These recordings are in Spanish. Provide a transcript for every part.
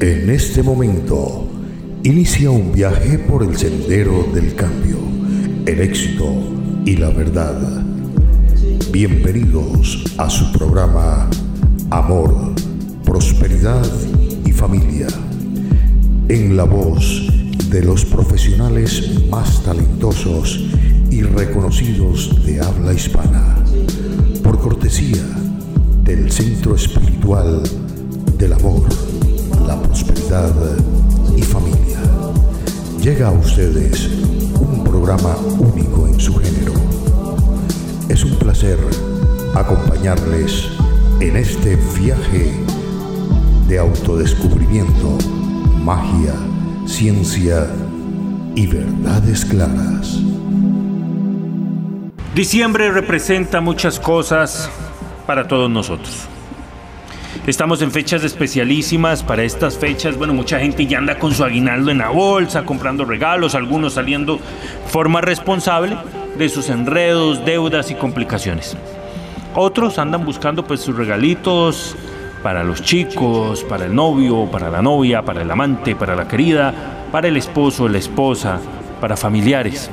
En este momento, inicia un viaje por el sendero del cambio, el éxito y la verdad. Bienvenidos a su programa Amor, Prosperidad y Familia, en la voz de los profesionales más talentosos y reconocidos de habla hispana, por cortesía del Centro Espiritual del Amor la prosperidad y familia. Llega a ustedes un programa único en su género. Es un placer acompañarles en este viaje de autodescubrimiento, magia, ciencia y verdades claras. Diciembre representa muchas cosas para todos nosotros. Estamos en fechas especialísimas. Para estas fechas, bueno, mucha gente ya anda con su aguinaldo en la bolsa, comprando regalos, algunos saliendo forma responsable de sus enredos, deudas y complicaciones. Otros andan buscando pues sus regalitos para los chicos, para el novio, para la novia, para el amante, para la querida, para el esposo, la esposa, para familiares.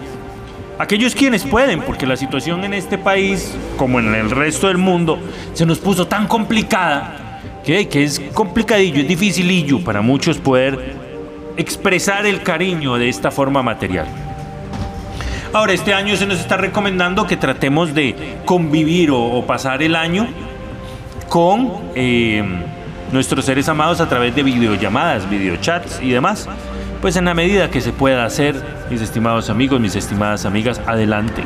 Aquellos quienes pueden, porque la situación en este país, como en el resto del mundo, se nos puso tan complicada que, es complicadillo, es dificilillo para muchos poder expresar el cariño de esta forma material. Ahora, este año se nos está recomendando que tratemos de convivir o, pasar el año con eh, nuestros seres amados a través de videollamadas, videochats y demás. Pues en la medida que se pueda hacer, mis estimados amigos, mis estimadas amigas, adelante.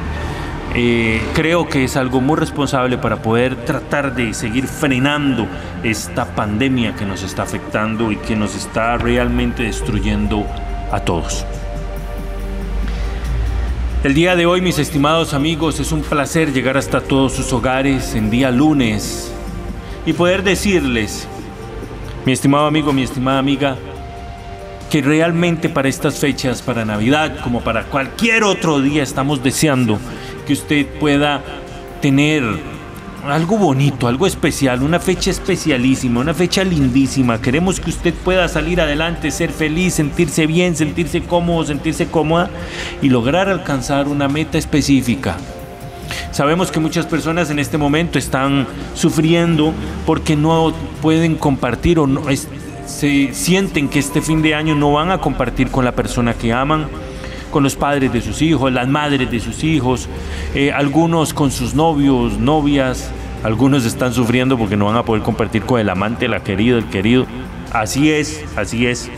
Eh, creo que es algo muy responsable para poder tratar de seguir frenando esta pandemia que nos está afectando y que nos está realmente destruyendo a todos. El día de hoy, mis estimados amigos, es un placer llegar hasta todos sus hogares en día lunes y poder decirles, mi estimado amigo, mi estimada amiga, que realmente para estas fechas, para Navidad, como para cualquier otro día, estamos deseando que usted pueda tener algo bonito, algo especial, una fecha especialísima, una fecha lindísima. Queremos que usted pueda salir adelante, ser feliz, sentirse bien, sentirse cómodo, sentirse cómoda y lograr alcanzar una meta específica. Sabemos que muchas personas en este momento están sufriendo porque no pueden compartir o no, se sienten que este fin de año no van a compartir con la persona que aman con los padres de sus hijos, las madres de sus hijos, eh, algunos con sus novios, novias, algunos están sufriendo porque no van a poder compartir con el amante, la querida, el querido. Así es, así es.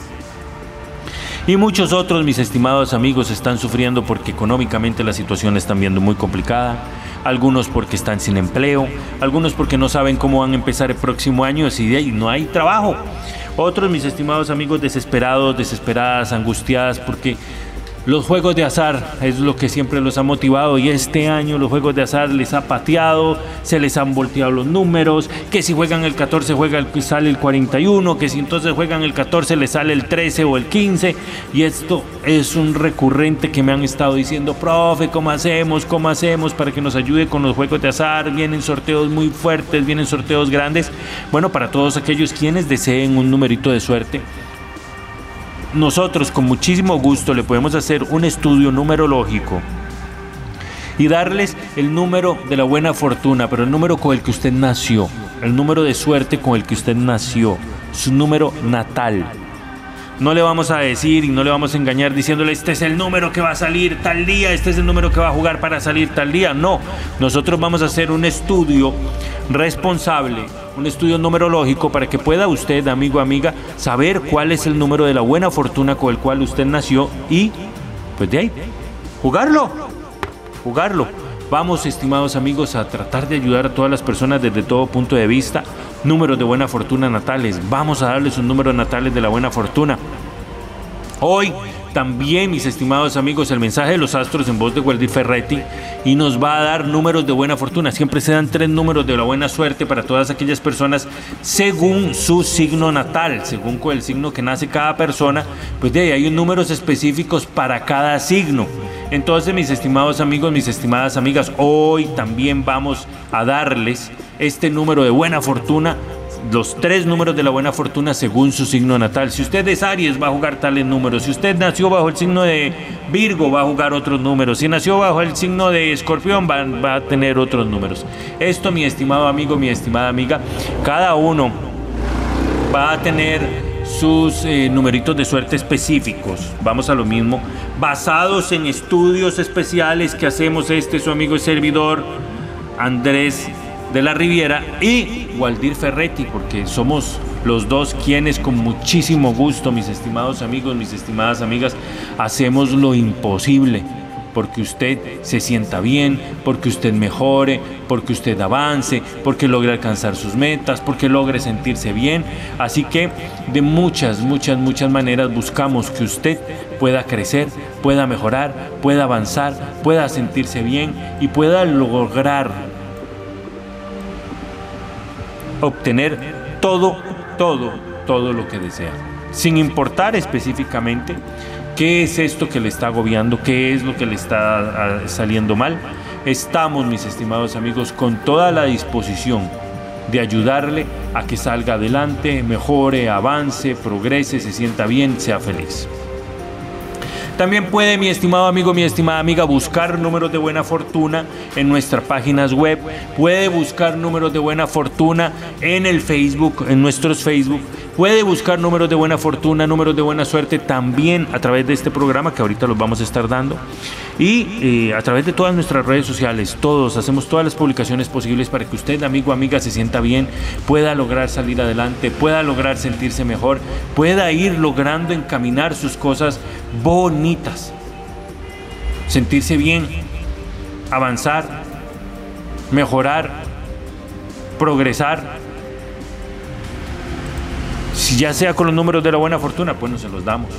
Y muchos otros, mis estimados amigos, están sufriendo porque económicamente la situación la están viendo muy complicada. Algunos porque están sin empleo, algunos porque no saben cómo van a empezar el próximo año y no hay trabajo. Otros, mis estimados amigos, desesperados, desesperadas, angustiadas porque los juegos de azar es lo que siempre los ha motivado y este año los juegos de azar les ha pateado, se les han volteado los números, que si juegan el 14 juega sale el 41, que si entonces juegan el 14 les sale el 13 o el 15 y esto es un recurrente que me han estado diciendo, profe, ¿cómo hacemos? ¿Cómo hacemos para que nos ayude con los juegos de azar? Vienen sorteos muy fuertes, vienen sorteos grandes. Bueno, para todos aquellos quienes deseen un numerito de suerte, nosotros con muchísimo gusto le podemos hacer un estudio numerológico y darles el número de la buena fortuna, pero el número con el que usted nació, el número de suerte con el que usted nació, su número natal. No le vamos a decir y no le vamos a engañar diciéndole este es el número que va a salir tal día, este es el número que va a jugar para salir tal día. No, nosotros vamos a hacer un estudio responsable, un estudio numerológico para que pueda usted, amigo, amiga, saber cuál es el número de la buena fortuna con el cual usted nació y, pues de ahí, jugarlo, jugarlo. Vamos, estimados amigos, a tratar de ayudar a todas las personas desde todo punto de vista números de buena fortuna natales. Vamos a darles un número natales de la buena fortuna. Hoy también, mis estimados amigos, el mensaje de los astros en voz de Waldir Ferretti y nos va a dar números de buena fortuna. Siempre se dan tres números de la buena suerte para todas aquellas personas según su signo natal, según el signo que nace cada persona. Pues de ahí hay números específicos para cada signo. Entonces, mis estimados amigos, mis estimadas amigas, hoy también vamos a darles este número de buena fortuna los tres números de la buena fortuna según su signo natal. Si usted es Aries, va a jugar tales números. Si usted nació bajo el signo de Virgo, va a jugar otros números. Si nació bajo el signo de Escorpión, va, va a tener otros números. Esto, mi estimado amigo, mi estimada amiga, cada uno va a tener sus eh, numeritos de suerte específicos. Vamos a lo mismo, basados en estudios especiales que hacemos este su amigo y servidor Andrés de la Riviera y Waldir Ferretti, porque somos los dos quienes con muchísimo gusto, mis estimados amigos, mis estimadas amigas, hacemos lo imposible porque usted se sienta bien, porque usted mejore, porque usted avance, porque logre alcanzar sus metas, porque logre sentirse bien. Así que de muchas, muchas, muchas maneras buscamos que usted pueda crecer, pueda mejorar, pueda avanzar, pueda sentirse bien y pueda lograr obtener todo, todo, todo lo que desea, sin importar específicamente qué es esto que le está agobiando, qué es lo que le está ah, saliendo mal. Estamos, mis estimados amigos, con toda la disposición de ayudarle a que salga adelante, mejore, avance, progrese, se sienta bien, sea feliz. También puede, mi estimado amigo, mi estimada amiga, buscar números de buena fortuna en nuestras páginas web. Puede buscar números de buena fortuna en el Facebook, en nuestros Facebook. Puede buscar números de buena fortuna, números de buena suerte también a través de este programa que ahorita los vamos a estar dando. Y eh, a través de todas nuestras redes sociales, todos hacemos todas las publicaciones posibles para que usted, amigo amiga, se sienta bien, pueda lograr salir adelante, pueda lograr sentirse mejor, pueda ir logrando encaminar sus cosas bonitas. Sentirse bien, avanzar, mejorar, progresar. Ya sea con los números de la buena fortuna, pues no se los damos.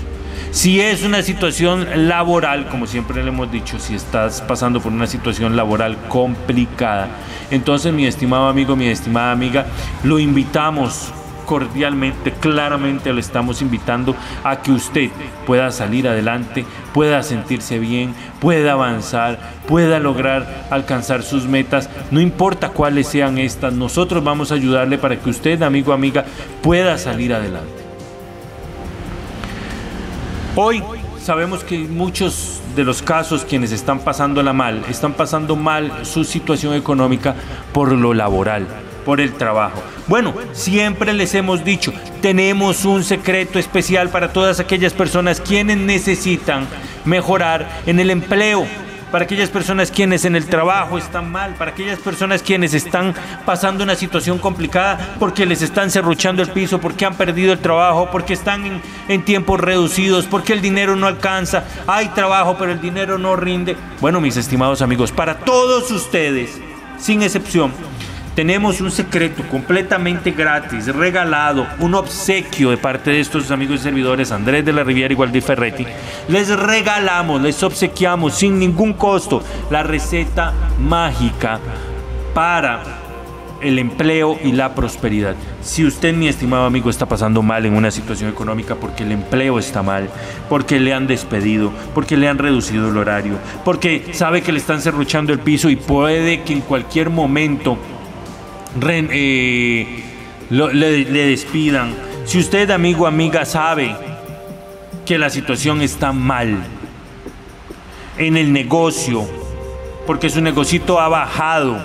Si es una situación laboral, como siempre le hemos dicho, si estás pasando por una situación laboral complicada, entonces mi estimado amigo, mi estimada amiga, lo invitamos cordialmente, claramente lo estamos invitando a que usted pueda salir adelante, pueda sentirse bien, pueda avanzar, pueda lograr alcanzar sus metas, no importa cuáles sean estas, nosotros vamos a ayudarle para que usted, amigo, amiga, pueda salir adelante. Hoy sabemos que muchos de los casos quienes están pasándola mal, están pasando mal su situación económica por lo laboral, por el trabajo. Bueno, siempre les hemos dicho, tenemos un secreto especial para todas aquellas personas quienes necesitan mejorar en el empleo, para aquellas personas quienes en el trabajo están mal, para aquellas personas quienes están pasando una situación complicada porque les están cerruchando el piso, porque han perdido el trabajo, porque están en, en tiempos reducidos, porque el dinero no alcanza, hay trabajo pero el dinero no rinde. Bueno, mis estimados amigos, para todos ustedes, sin excepción, tenemos un secreto completamente gratis, regalado, un obsequio de parte de estos amigos y servidores, Andrés de la Riviera y Waldir Ferretti. Les regalamos, les obsequiamos sin ningún costo la receta mágica para el empleo y la prosperidad. Si usted, mi estimado amigo, está pasando mal en una situación económica porque el empleo está mal, porque le han despedido, porque le han reducido el horario, porque sabe que le están cerruchando el piso y puede que en cualquier momento eh, le, le despidan. Si usted, amigo, amiga, sabe que la situación está mal en el negocio, porque su negocito ha bajado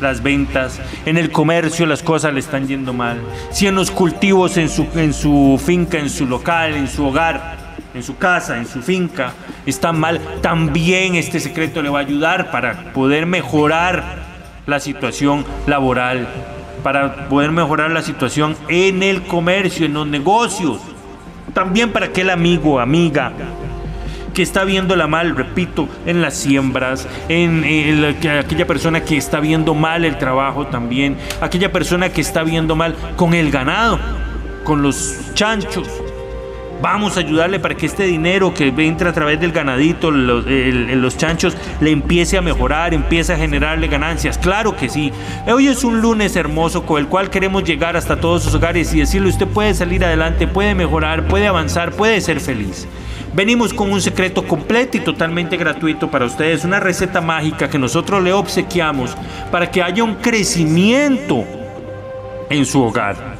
las ventas, en el comercio las cosas le están yendo mal, si en los cultivos en su, en su finca, en su local, en su hogar, en su casa, en su finca, están mal, también este secreto le va a ayudar para poder mejorar la situación laboral, para poder mejorar la situación en el comercio, en los negocios. También para aquel amigo, amiga, que está viéndola mal, repito, en las siembras, en, aquella persona que está viendo mal el trabajo también, aquella persona que está viendo mal con el ganado, con los chanchos, Vamos a ayudarle para que este dinero que entra a través del ganadito, los, chanchos, le empiece a mejorar, empiece a generarle ganancias. Claro que sí. Hoy es un lunes hermoso con el cual queremos llegar hasta todos sus hogares y decirle usted puede salir adelante, puede mejorar, puede avanzar, puede ser feliz. Venimos con un secreto completo y totalmente gratuito para ustedes, una receta mágica que nosotros le obsequiamos para que haya un crecimiento en su hogar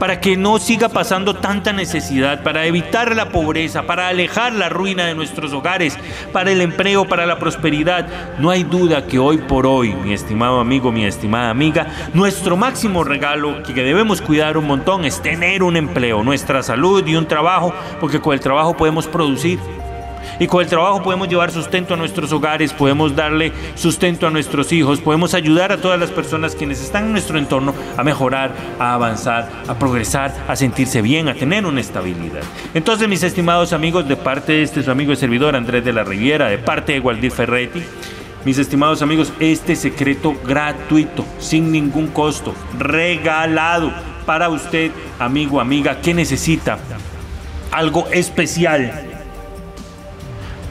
para que no siga pasando tanta necesidad, para evitar la pobreza, para alejar la ruina de nuestros hogares, para el empleo, para la prosperidad. No hay duda que hoy por hoy, mi estimado amigo, mi estimada amiga, nuestro máximo regalo que debemos cuidar un montón es tener un empleo, nuestra salud y un trabajo, porque con el trabajo podemos producir y con el trabajo podemos llevar sustento a nuestros hogares, podemos darle sustento a nuestros hijos, podemos ayudar a todas las personas quienes están en nuestro entorno a mejorar, a avanzar, a progresar, a sentirse bien, a tener una estabilidad. Entonces, mis estimados amigos, de parte de este su amigo y servidor Andrés de la Riviera, de parte de Waldir Ferretti, mis estimados amigos, este secreto gratuito, sin ningún costo, regalado para usted, amigo, amiga, que necesita algo especial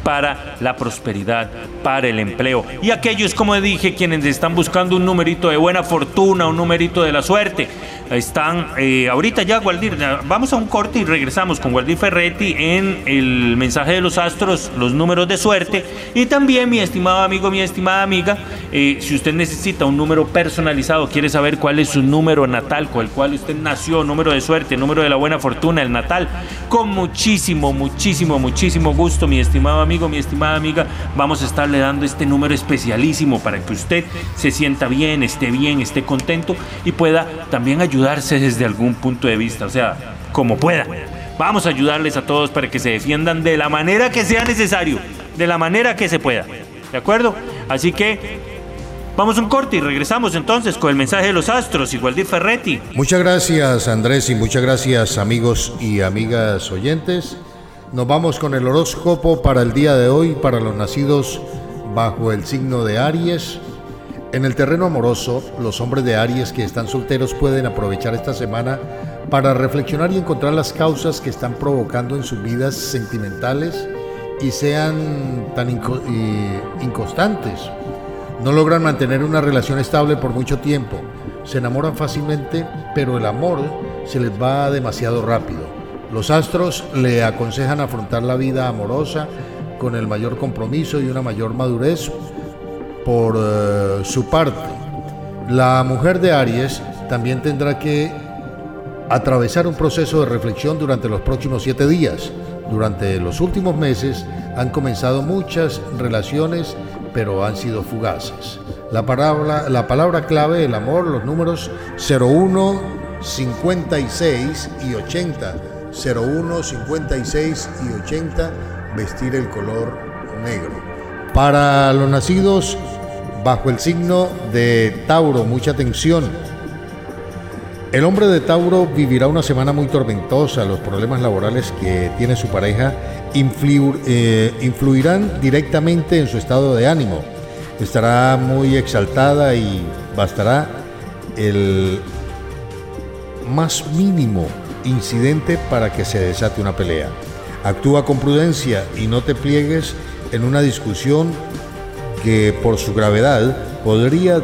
para la prosperidad, para el empleo. Y aquellos, como dije, quienes están buscando un numerito de buena fortuna, un numerito de la suerte, están eh, ahorita ya, Waldir, vamos a un corte y regresamos con Waldir Ferretti en el mensaje de los astros, los números de suerte. Y también, mi estimado amigo, mi estimada amiga, eh, si usted necesita un número personalizado, quiere saber cuál es su número natal, con el cual usted nació, número de suerte, número de la buena fortuna, el natal, con muchísimo, muchísimo, muchísimo gusto, mi estimado amigo, mi estimada amiga, vamos a estarle dando este número especialísimo para que usted se sienta bien, esté bien, esté contento y pueda también ayudar ayudarse desde algún punto de vista, o sea, como pueda. Vamos a ayudarles a todos para que se defiendan de la manera que sea necesario, de la manera que se pueda. ¿De acuerdo? Así que Vamos a un corte y regresamos entonces con el mensaje de los astros, Igualdir Ferretti. Muchas gracias Andrés y muchas gracias amigos y amigas oyentes. Nos vamos con el horóscopo para el día de hoy, para los nacidos bajo el signo de Aries. En el terreno amoroso, los hombres de Aries que están solteros pueden aprovechar esta semana para reflexionar y encontrar las causas que están provocando en sus vidas sentimentales y sean tan inconstantes. No logran mantener una relación estable por mucho tiempo. Se enamoran fácilmente, pero el amor se les va demasiado rápido. Los astros le aconsejan afrontar la vida amorosa con el mayor compromiso y una mayor madurez por eh, su parte, la mujer de Aries también tendrá que atravesar un proceso de reflexión durante los próximos siete días. Durante los últimos meses han comenzado muchas relaciones, pero han sido fugaces. La palabra, la palabra clave, el amor, los números 01, 56 y 80. 01, 56 y 80, vestir el color negro. Para los nacidos bajo el signo de Tauro, mucha atención. El hombre de Tauro vivirá una semana muy tormentosa. Los problemas laborales que tiene su pareja eh, influirán directamente en su estado de ánimo. Estará muy exaltada y bastará el más mínimo incidente para que se desate una pelea. Actúa con prudencia y no te pliegues en una discusión que por su gravedad podría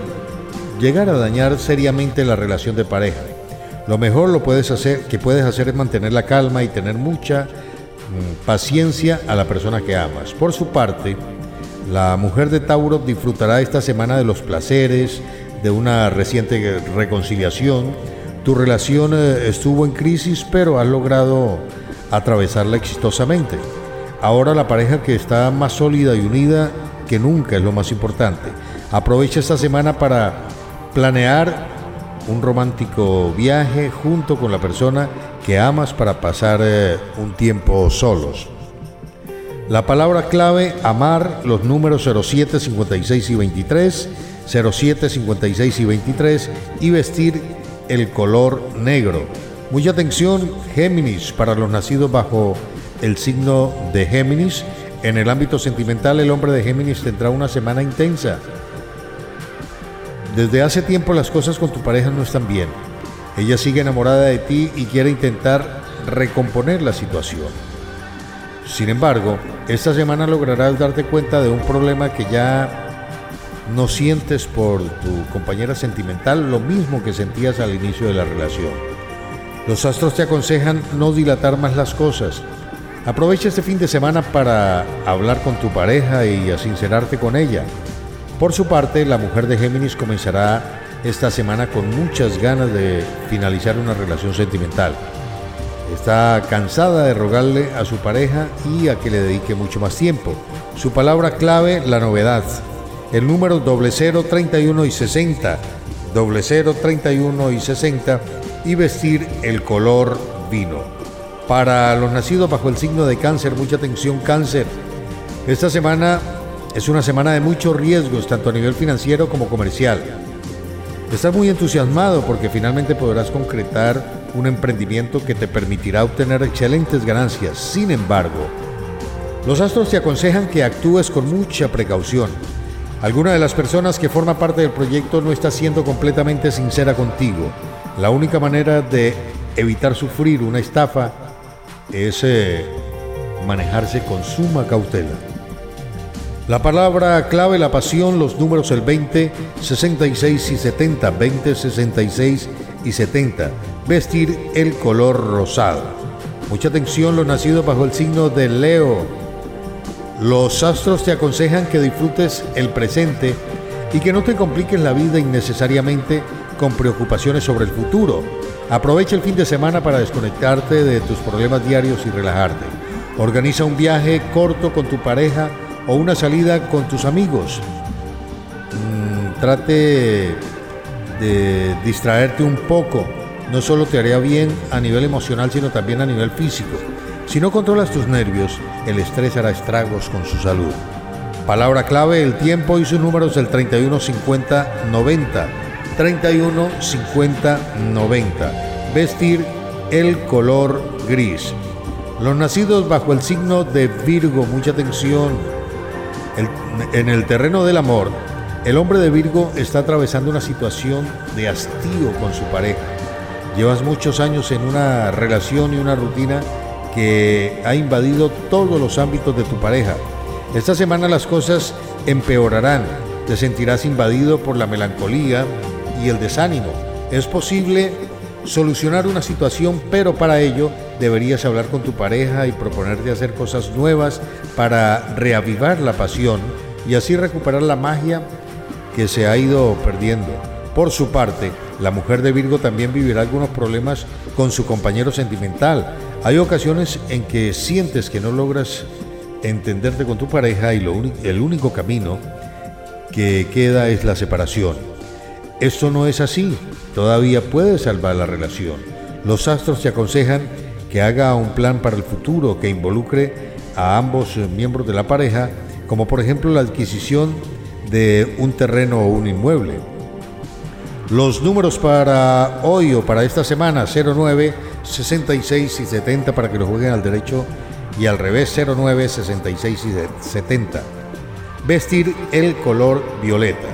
llegar a dañar seriamente la relación de pareja. Lo mejor lo puedes hacer, que puedes hacer es mantener la calma y tener mucha mm, paciencia a la persona que amas. Por su parte, la mujer de Tauro disfrutará esta semana de los placeres, de una reciente reconciliación. Tu relación eh, estuvo en crisis, pero has logrado atravesarla exitosamente. Ahora la pareja que está más sólida y unida que nunca es lo más importante. Aprovecha esta semana para planear un romántico viaje junto con la persona que amas para pasar eh, un tiempo solos. La palabra clave, amar, los números 07, 56 y 23, 07, 56 y 23 y vestir el color negro. Mucha atención, Géminis, para los nacidos bajo el signo de Géminis en el ámbito sentimental, el hombre de Géminis tendrá una semana intensa. Desde hace tiempo las cosas con tu pareja no están bien. Ella sigue enamorada de ti y quiere intentar recomponer la situación. Sin embargo, esta semana lograrás darte cuenta de un problema que ya no sientes por tu compañera sentimental lo mismo que sentías al inicio de la relación. Los astros te aconsejan no dilatar más las cosas, Aprovecha este fin de semana para hablar con tu pareja y a sincerarte con ella. Por su parte, la mujer de Géminis comenzará esta semana con muchas ganas de finalizar una relación sentimental. Está cansada de rogarle a su pareja y a que le dedique mucho más tiempo. Su palabra clave, la novedad. El número doble 0, 31 y 60. Doble 0, 31 y 60. Y vestir el color vino. Para los nacidos bajo el signo de cáncer, mucha atención cáncer. Esta semana es una semana de muchos riesgos, tanto a nivel financiero como comercial. Estás muy entusiasmado porque finalmente podrás concretar un emprendimiento que te permitirá obtener excelentes ganancias. Sin embargo, los astros te aconsejan que actúes con mucha precaución. Alguna de las personas que forma parte del proyecto no está siendo completamente sincera contigo. La única manera de evitar sufrir una estafa es eh, manejarse con suma cautela. La palabra clave, la pasión, los números el 20, 66 y 70, 20, 66 y 70. Vestir el color rosado. Mucha atención los nacidos bajo el signo de Leo. Los astros te aconsejan que disfrutes el presente y que no te compliques la vida innecesariamente con preocupaciones sobre el futuro. Aprovecha el fin de semana para desconectarte de tus problemas diarios y relajarte. Organiza un viaje corto con tu pareja o una salida con tus amigos. Mm, trate de distraerte un poco. No solo te haría bien a nivel emocional, sino también a nivel físico. Si no controlas tus nervios, el estrés hará estragos con su salud. Palabra clave, el tiempo y sus números del 31 50 90. 31 50 90. Vestir el color gris. Los nacidos bajo el signo de Virgo, mucha atención, en el terreno del amor, el hombre de Virgo está atravesando una situación de hastío con su pareja. Llevas muchos años en una relación y una rutina que ha invadido todos los ámbitos de tu pareja. Esta semana las cosas empeorarán. Te sentirás invadido por la melancolía y el desánimo. Es posible solucionar una situación, pero para ello deberías hablar con tu pareja y proponerte hacer cosas nuevas para reavivar la pasión y así recuperar la magia que se ha ido perdiendo. Por su parte, la mujer de Virgo también vivirá algunos problemas con su compañero sentimental. Hay ocasiones en que sientes que no logras entenderte con tu pareja y el único camino que queda es la separación. Esto no es así, todavía puedes salvar la relación. Los astros te aconsejan que haga un plan para el futuro que involucre a ambos miembros de la pareja, como por ejemplo la adquisición de un terreno o un inmueble. Los números para hoy o para esta semana 09, 66 y 70 para que lo jueguen al derecho y al revés 09, 66 y 70. Vestir el color violeta.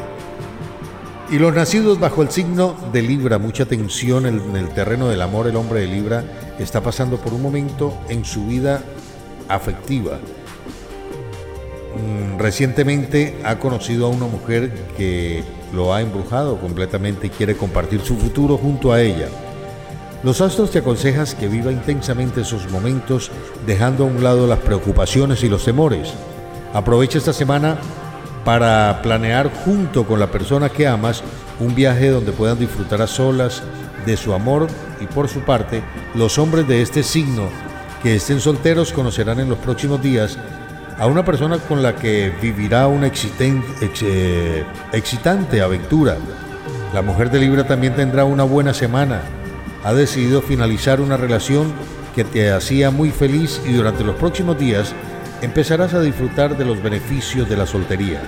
Y los nacidos bajo el signo de Libra, mucha tensión en el terreno del amor, el hombre de Libra está pasando por un momento en su vida afectiva. Mm, recientemente ha conocido a una mujer que lo ha embrujado completamente y quiere compartir su futuro junto a ella. Los astros te aconsejan que viva intensamente esos momentos dejando a un lado las preocupaciones y los temores. Aprovecha esta semana para planear junto con la persona que amas un viaje donde puedan disfrutar a solas de su amor y por su parte, los hombres de este signo que estén solteros conocerán en los próximos días a una persona con la que vivirá una eh, excitante aventura. La mujer de Libra también tendrá una buena semana. Ha decidido finalizar una relación que te hacía muy feliz y durante los próximos días empezarás a disfrutar de los beneficios de la soltería.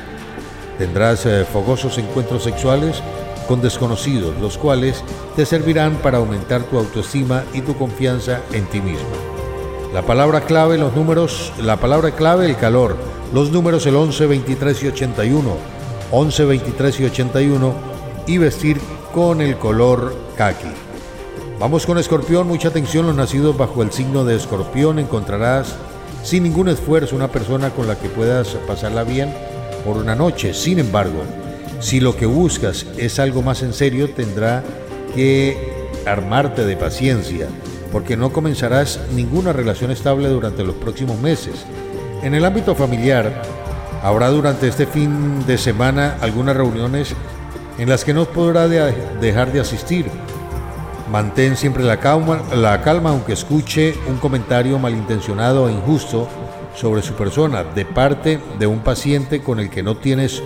Tendrás eh, fogosos encuentros sexuales con desconocidos, los cuales te servirán para aumentar tu autoestima y tu confianza en ti mismo. La palabra clave, los números, la palabra clave, el calor, los números el 11, 23 y 81, 11, 23 y 81 y vestir con el color kaki. Vamos con escorpión, mucha atención, los nacidos bajo el signo de escorpión encontrarás sin ningún esfuerzo una persona con la que puedas pasarla bien por una noche. Sin embargo, si lo que buscas es algo más en serio, tendrá que armarte de paciencia, porque no comenzarás ninguna relación estable durante los próximos meses. En el ámbito familiar, habrá durante este fin de semana algunas reuniones en las que no podrá dejar de asistir. Mantén siempre la calma, la calma aunque escuche un comentario malintencionado e injusto sobre su persona de parte de un paciente con el que no tienes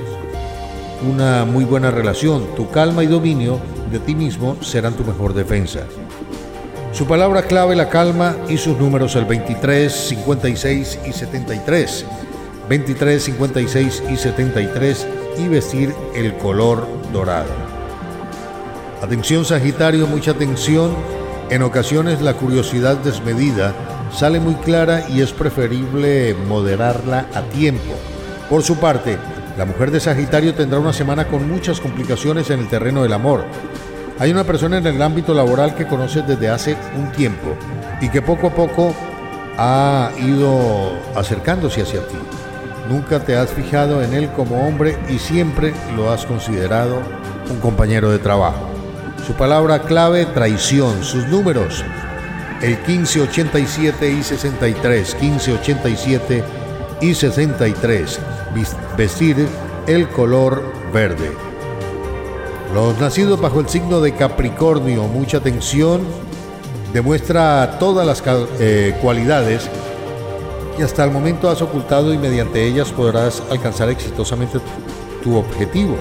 una muy buena relación. Tu calma y dominio de ti mismo serán tu mejor defensa. Su palabra clave, la calma, y sus números el 23, 56 y 73. 23, 56 y 73 y vestir el color dorado. Atención Sagitario, mucha atención. En ocasiones la curiosidad desmedida sale muy clara y es preferible moderarla a tiempo. Por su parte, la mujer de Sagitario tendrá una semana con muchas complicaciones en el terreno del amor. Hay una persona en el ámbito laboral que conoces desde hace un tiempo y que poco a poco ha ido acercándose hacia ti. Nunca te has fijado en él como hombre y siempre lo has considerado un compañero de trabajo. Su palabra clave, traición. Sus números, el 1587 y 63, 1587 y 63. Vestir el color verde. Los nacidos bajo el signo de Capricornio, mucha atención, demuestra todas las eh, cualidades que hasta el momento has ocultado y mediante ellas podrás alcanzar exitosamente tu objetivo.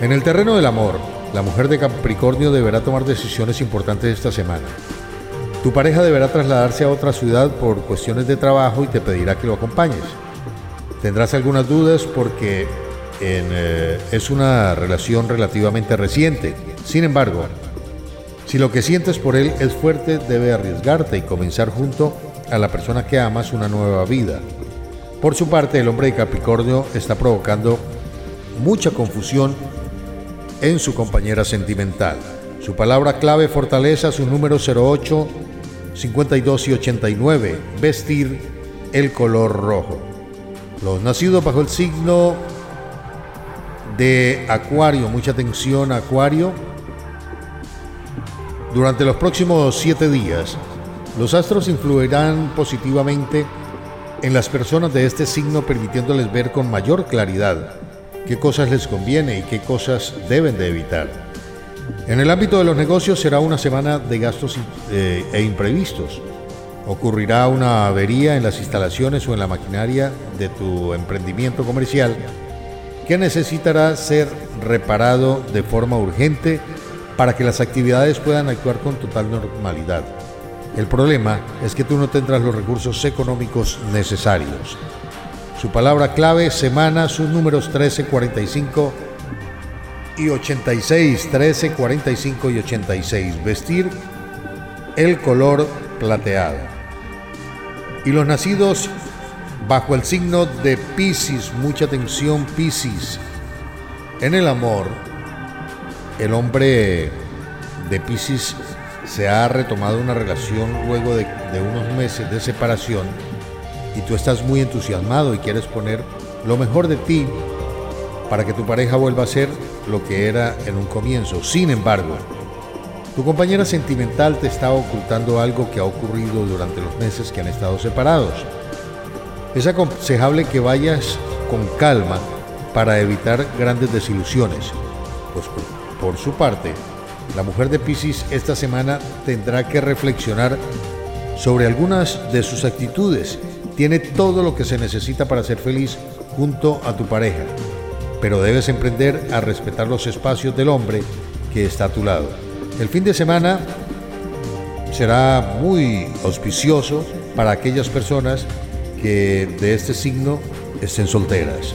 En el terreno del amor, la mujer de Capricornio deberá tomar decisiones importantes esta semana. Tu pareja deberá trasladarse a otra ciudad por cuestiones de trabajo y te pedirá que lo acompañes. Tendrás algunas dudas porque eh, es una relación relativamente reciente. Sin embargo, si lo que sientes por él es fuerte, debe arriesgarte y comenzar junto a la persona que amas una nueva vida. Por su parte, el hombre de Capricornio está provocando mucha confusión en su compañera sentimental. Su palabra clave fortaleza su número 08, 52 y 89, vestir el color rojo. Los nacidos bajo el signo de Acuario, mucha atención Acuario. Durante los próximos siete días, los astros influirán positivamente en las personas de este signo permitiéndoles ver con mayor claridad qué cosas les conviene y qué cosas deben de evitar. En el ámbito de los negocios será una semana de gastos eh, e imprevistos. Ocurrirá una avería en las instalaciones o en la maquinaria de tu emprendimiento comercial que necesitará ser reparado de forma urgente para que las actividades puedan actuar con total normalidad. El problema es que tú no tendrás los recursos económicos necesarios. Su palabra clave, semana, sus números 13, 45 y 86, 13, 45 y 86. Vestir el color plateado. Y los nacidos bajo el signo de Pisces, mucha atención Pisces. En el amor, el hombre de Pisces se ha retomado una relación luego de, unos meses de separación y tú estás muy entusiasmado y quieres poner lo mejor de ti para que tu pareja vuelva a ser lo que era en un comienzo. Sin embargo, tu compañera sentimental te está ocultando algo que ha ocurrido durante los meses que han estado separados. Es aconsejable que vayas con calma para evitar grandes desilusiones, pues por su parte, la mujer de Pisces esta semana tendrá que reflexionar sobre algunas de sus actitudes. Tiene todo lo que se necesita para ser feliz junto a tu pareja, pero debes emprender a respetar los espacios del hombre que está a tu lado. El fin de semana será muy auspicioso para aquellas personas que de este signo estén solteras.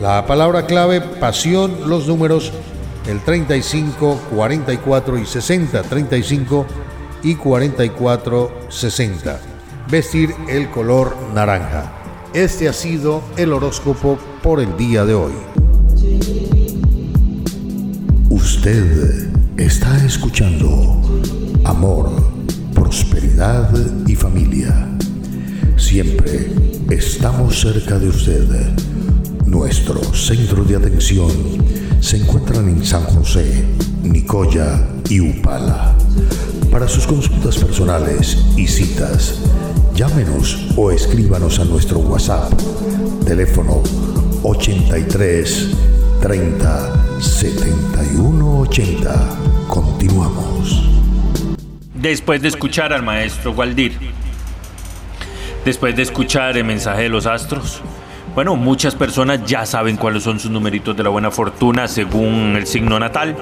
La palabra clave, pasión, los números el 35, 44 y 60, 35 y 44, 60. Vestir el color naranja. Este ha sido el horóscopo por el día de hoy. Usted está escuchando Amor, Prosperidad y Familia. Siempre estamos cerca de usted. Nuestro centro de atención se encuentran en San José, Nicoya y Upala. Para sus consultas personales y citas, llámenos o escríbanos a nuestro WhatsApp, teléfono 83 30 7180. Continuamos. Después de escuchar al maestro Waldir, después de escuchar el mensaje de los astros, bueno, muchas personas ya saben cuáles son sus numeritos de la buena fortuna según el signo natal.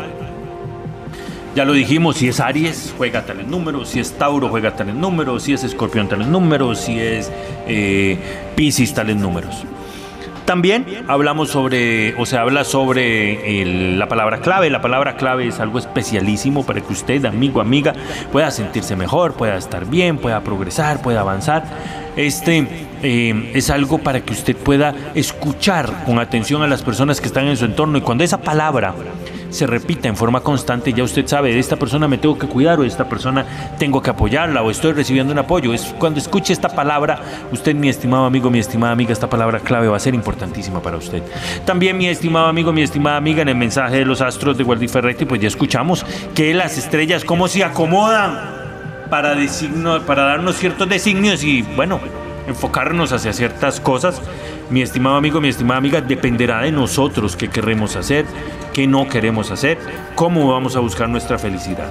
Ya lo dijimos, si es Aries, juega tales números, si es Tauro, juega tales números, si es Escorpión, tales números, si es eh, Pisces, tales números. También hablamos sobre, o se habla sobre la palabra clave. La palabra clave es algo especialísimo para que usted, amigo, amiga, pueda sentirse mejor, pueda estar bien, pueda progresar, pueda avanzar. Este eh, es algo para que usted pueda escuchar con atención a las personas que están en su entorno y cuando esa palabra se repita en forma constante, ya usted sabe, de esta persona me tengo que cuidar o de esta persona tengo que apoyarla o estoy recibiendo un apoyo. Es cuando escuche esta palabra, usted, mi estimado amigo, mi estimada amiga, esta palabra clave va a ser importantísima para usted. También, mi estimado amigo, mi estimada amiga, en el mensaje de los astros de Guardi Ferretti, pues ya escuchamos que las estrellas cómo se acomodan para, designo, para darnos ciertos designios y, bueno, enfocarnos hacia ciertas cosas mi estimado amigo, mi estimada amiga, dependerá de nosotros qué queremos hacer, qué no queremos hacer, cómo vamos a buscar nuestra felicidad.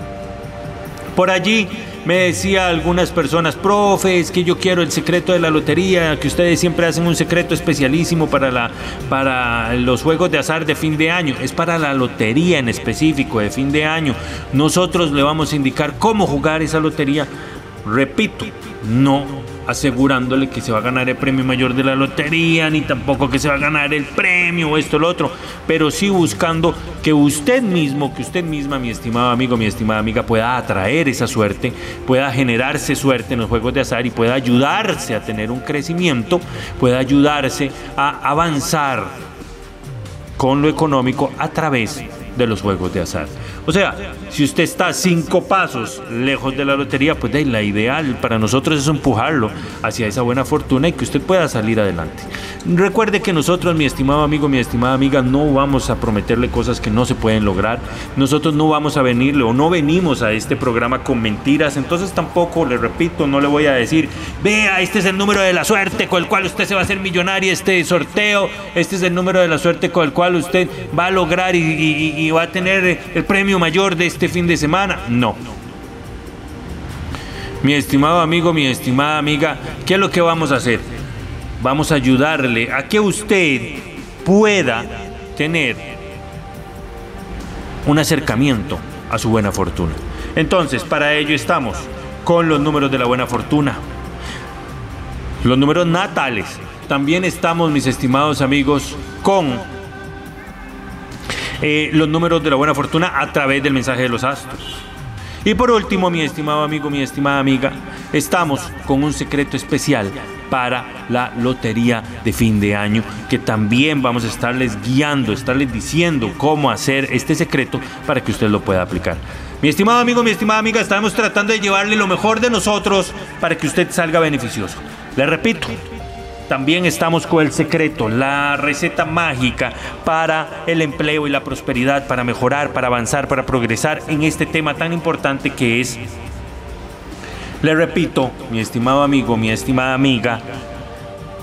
Por allí me decía algunas personas, profe, es que yo quiero el secreto de la lotería, que ustedes siempre hacen un secreto especialísimo para, la, para los juegos de azar de fin de año. Es para la lotería en específico de fin de año. Nosotros le vamos a indicar cómo jugar esa lotería. Repito, no asegurándole que se va a ganar el premio mayor de la lotería, ni tampoco que se va a ganar el premio esto o lo otro, pero sí buscando que usted mismo, que usted misma, mi estimado amigo, mi estimada amiga, pueda atraer esa suerte, pueda generarse suerte en los juegos de azar y pueda ayudarse a tener un crecimiento, pueda ayudarse a avanzar con lo económico a través de los juegos de azar. O sea, si usted está cinco pasos lejos de la lotería, pues de la ideal para nosotros es empujarlo hacia esa buena fortuna y que usted pueda salir adelante. Recuerde que nosotros, mi estimado amigo, mi estimada amiga, no vamos a prometerle cosas que no se pueden lograr. Nosotros no vamos a venirle o no venimos a este programa con mentiras. Entonces tampoco, le repito, no le voy a decir, vea, este es el número de la suerte con el cual usted se va a hacer millonario, este sorteo, este es el número de la suerte con el cual usted va a lograr y, y va a tener el premio mayor de este fin de semana. No. Mi estimado amigo, mi estimada amiga, ¿qué es lo que vamos a hacer? Vamos a ayudarle a que usted pueda tener un acercamiento a su buena fortuna. Entonces, para ello estamos con los números de la buena fortuna. Los números natales. También estamos, mis estimados amigos, con eh, los números de la buena fortuna a través del mensaje de los astros. Y por último, mi estimado amigo, mi estimada amiga, estamos con un secreto especial para la lotería de fin de año, que también vamos a estarles guiando, estarles diciendo cómo hacer este secreto para que usted lo pueda aplicar. Mi estimado amigo, mi estimada amiga, estamos tratando de llevarle lo mejor de nosotros para que usted salga beneficioso. Le repito, también estamos con el secreto, la receta mágica para el empleo y la prosperidad, para mejorar, para avanzar, para progresar en este tema tan importante que es, le repito, mi estimado amigo, mi estimada amiga,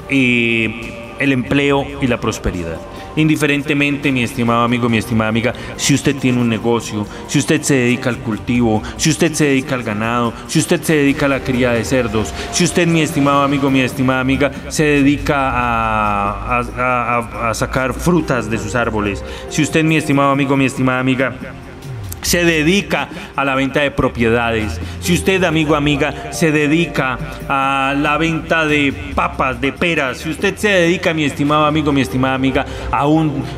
eh, el empleo y la prosperidad. Indiferentemente, mi estimado amigo, mi estimada amiga, si usted tiene un negocio, si usted se dedica al cultivo, si usted se dedica al ganado, si usted se dedica a la cría de cerdos, si usted, mi estimado amigo, mi estimada amiga, se dedica a, a sacar frutas de sus árboles, si usted, mi estimado amigo, mi estimada amiga, se dedica a la venta de propiedades, si usted, amigo, amiga, se dedica a la venta de papas, de peras, si usted se dedica, mi estimado amigo, mi estimada amiga, a,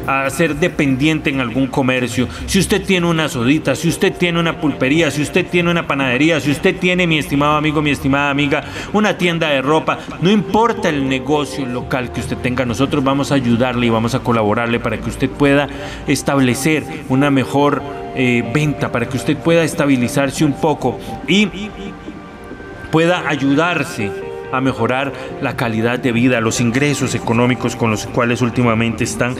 a ser dependiente en algún comercio, si usted tiene una sodita, si usted tiene una pulpería, si usted tiene una panadería, si usted tiene, mi estimado amigo, mi estimada amiga, una tienda de ropa, no importa el negocio local que usted tenga, nosotros vamos a ayudarle y vamos a colaborarle para que usted pueda establecer una mejor eh, venta, para que usted pueda estabilizarse un poco y pueda ayudarse a mejorar la calidad de vida, los ingresos económicos con los cuales últimamente están,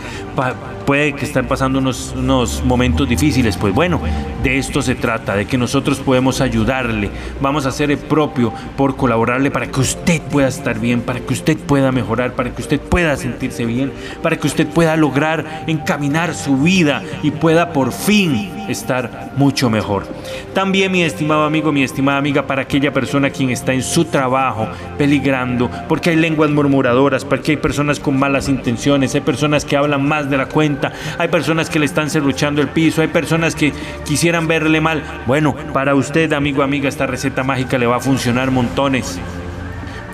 puede que están pasando unos, unos momentos difíciles. Pues bueno, de esto se trata, de que nosotros podemos ayudarle, vamos a hacer el propio por colaborarle para que usted pueda estar bien, para que usted pueda mejorar, para que usted pueda sentirse bien, para que usted pueda lograr encaminar su vida y pueda por fin estar mucho mejor. También mi estimado amigo, mi estimada amiga, para aquella persona quien está en su trabajo peligrando, porque hay lenguas murmuradoras, porque hay personas con malas intenciones, hay personas que hablan más de la cuenta, hay personas que le están cerruchando el piso, hay personas que quisieran verle mal. Bueno, para usted, amigo, amiga, esta receta mágica le va a funcionar montones.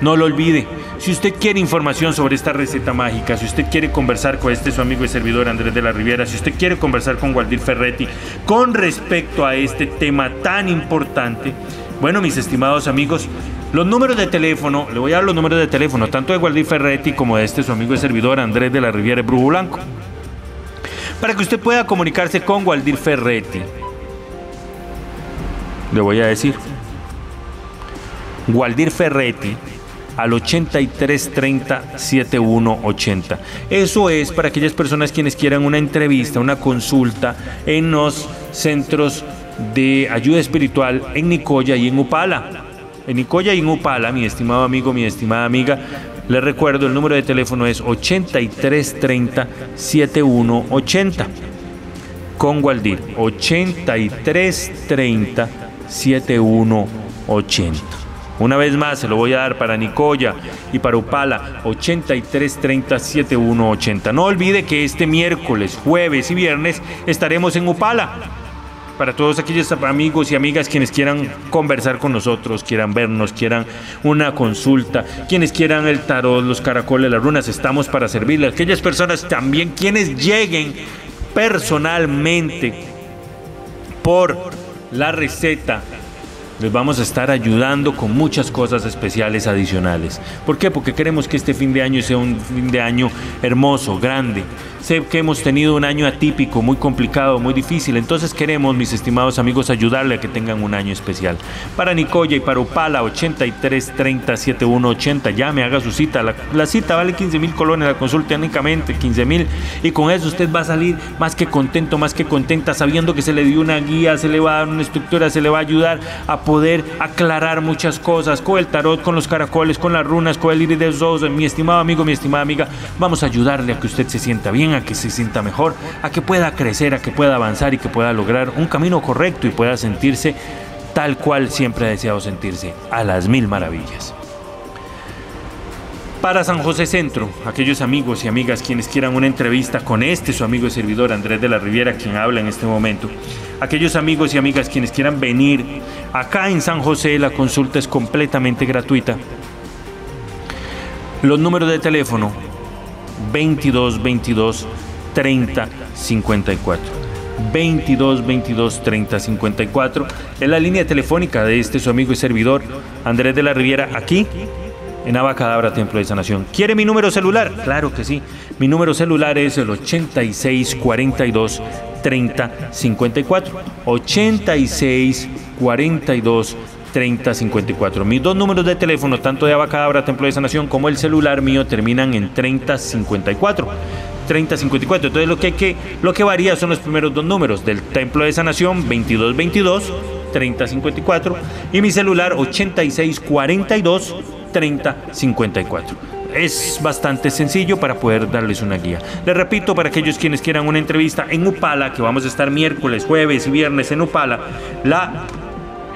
No lo olvide. Si usted quiere información sobre esta receta mágica, si usted quiere conversar con este su amigo y servidor Andrés de la Riviera, si usted quiere conversar con Waldir Ferretti con respecto a este tema tan importante, bueno, mis estimados amigos, los números de teléfono, le voy a dar los números de teléfono, tanto de Waldir Ferretti como de este su amigo y servidor Andrés de la Riviera Brujo Blanco, para que usted pueda comunicarse con Waldir Ferretti. Le voy a decir, Waldir Ferretti al 8330 7180. Eso es para aquellas personas quienes quieran una entrevista, una consulta en los centros de ayuda espiritual en Nicoya y en Upala. En Nicoya y en Upala, mi estimado amigo, mi estimada amiga, les recuerdo el número de teléfono es 8330 7180 con Waldir 8330 7180. Una vez más, se lo voy a dar para Nicoya y para Upala, 83307180. No olvide que este miércoles, jueves y viernes estaremos en Upala. Para todos aquellos amigos y amigas quienes quieran conversar con nosotros, quieran vernos, quieran una consulta, quienes quieran el tarot, los caracoles, las runas, estamos para servirle. Aquellas personas también quienes lleguen personalmente por la receta les vamos a estar ayudando con muchas cosas especiales adicionales. ¿Por qué? Porque queremos que este fin de año sea un fin de año hermoso, grande, Sé que hemos tenido un año atípico, muy complicado, muy difícil. Entonces queremos, mis estimados amigos, ayudarle a que tengan un año especial. Para Nicoya y para Upala, 83 30 7180. Llame, haga su cita. La, cita vale 15 mil colones, la consulta únicamente 15 mil. Y con eso usted va a salir más que contento, más que contenta, sabiendo que se le dio una guía, se le va a dar una estructura, se le va a ayudar a poder aclarar muchas cosas con el tarot, con los caracoles, con las runas, con el iris de los Mi estimado amigo, mi estimada amiga, vamos a ayudarle a que usted se sienta bien a que se sienta mejor, a que pueda crecer, a que pueda avanzar y que pueda lograr un camino correcto y pueda sentirse tal cual siempre ha deseado sentirse, a las mil maravillas. Para San José Centro, aquellos amigos y amigas quienes quieran una entrevista con este su amigo y servidor Andrés de la Riviera, quien habla en este momento, aquellos amigos y amigas quienes quieran venir acá en San José, la consulta es completamente gratuita. Los números de teléfono 22 22 30 54. 22 22 30 54 es la línea telefónica de este su amigo y servidor Andrés de la Riviera aquí en Abacadabra Templo de Sanación. ¿Quiere mi número celular? Claro que sí. Mi número celular es el 86 42 30 54. 86 42 3054. Mis dos números de teléfono, tanto de Abacadabra, Templo de Sanación, como el celular mío, terminan en 3054. 3054. Entonces lo que, que, lo que varía son los primeros dos números del Templo de Sanación 2222 3054 y mi celular 8642 3054 es bastante sencillo para poder darles una guía. Les repito, para aquellos quienes quieran una entrevista en Upala, que vamos a estar miércoles, jueves y viernes en Upala, la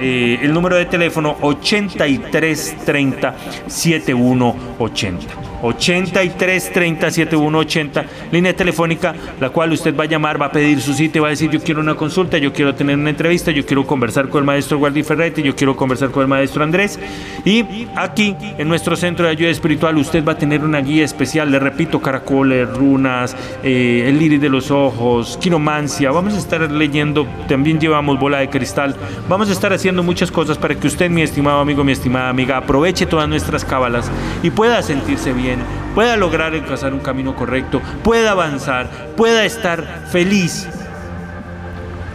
eh, el número de teléfono 8330 7180. 83 30 7180, línea telefónica, la cual usted va a llamar, va a pedir su cita y va a decir: Yo quiero una consulta, yo quiero tener una entrevista, yo quiero conversar con el maestro Guardi Ferretti, yo quiero conversar con el maestro Andrés. Y aquí, en nuestro centro de ayuda espiritual, usted va a tener una guía especial, le repito: caracoles, runas, eh, el iris de los ojos, quiromancia. Vamos a estar leyendo, también llevamos bola de cristal, vamos a estar haciendo muchas cosas para que usted, mi estimado amigo, mi estimada amiga, aproveche todas nuestras cábalas y pueda sentirse bien, pueda lograr trazar un camino correcto, pueda avanzar, pueda estar feliz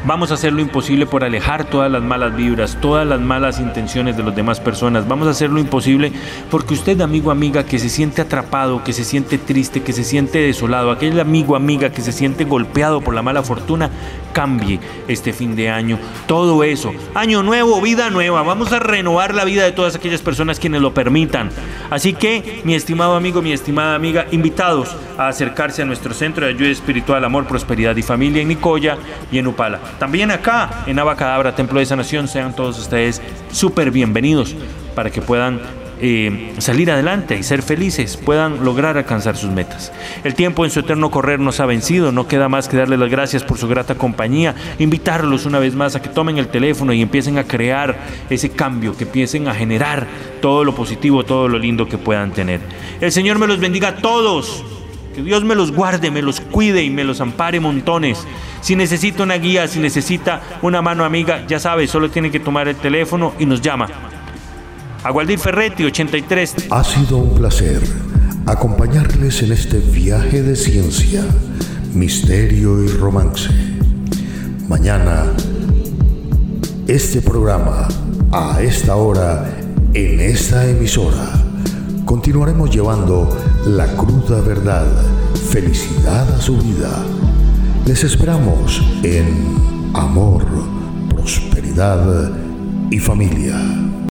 Vamos a hacer lo imposible por alejar todas las malas vibras, todas las malas intenciones de las demás personas. Vamos a hacer lo imposible porque usted, amigo, amiga, que se siente atrapado, que se siente triste, que se siente desolado, aquel amigo, amiga que se siente golpeado por la mala fortuna, cambie este fin de año. Todo eso. Año nuevo, vida nueva. Vamos a renovar la vida de todas aquellas personas quienes lo permitan. Así que, mi estimado amigo, mi estimada amiga, invitados a acercarse a nuestro centro de ayuda espiritual, amor, prosperidad y familia en Nicoya y en Upala. También acá, en Abacadabra, Templo de Sanación, sean todos ustedes súper bienvenidos para que puedan eh, salir adelante y ser felices, puedan lograr alcanzar sus metas. El tiempo en su eterno correr nos ha vencido, no queda más que darles las gracias por su grata compañía, invitarlos una vez más a que tomen el teléfono y empiecen a crear ese cambio, que empiecen a generar todo lo positivo, todo lo lindo que puedan tener. El Señor me los bendiga a todos. Que Dios me los guarde, me los cuide y me los ampare montones. Si necesita una guía, si necesita una mano amiga, ya sabe, solo tiene que tomar el teléfono y nos llama. Agualdir Ferretti, 83. Ha sido un placer acompañarles en este viaje de ciencia, misterio y romance. Mañana, este programa, a esta hora, en esta emisora, continuaremos llevando la cruda verdad, felicidad a su vida. Les esperamos en amor, prosperidad y familia.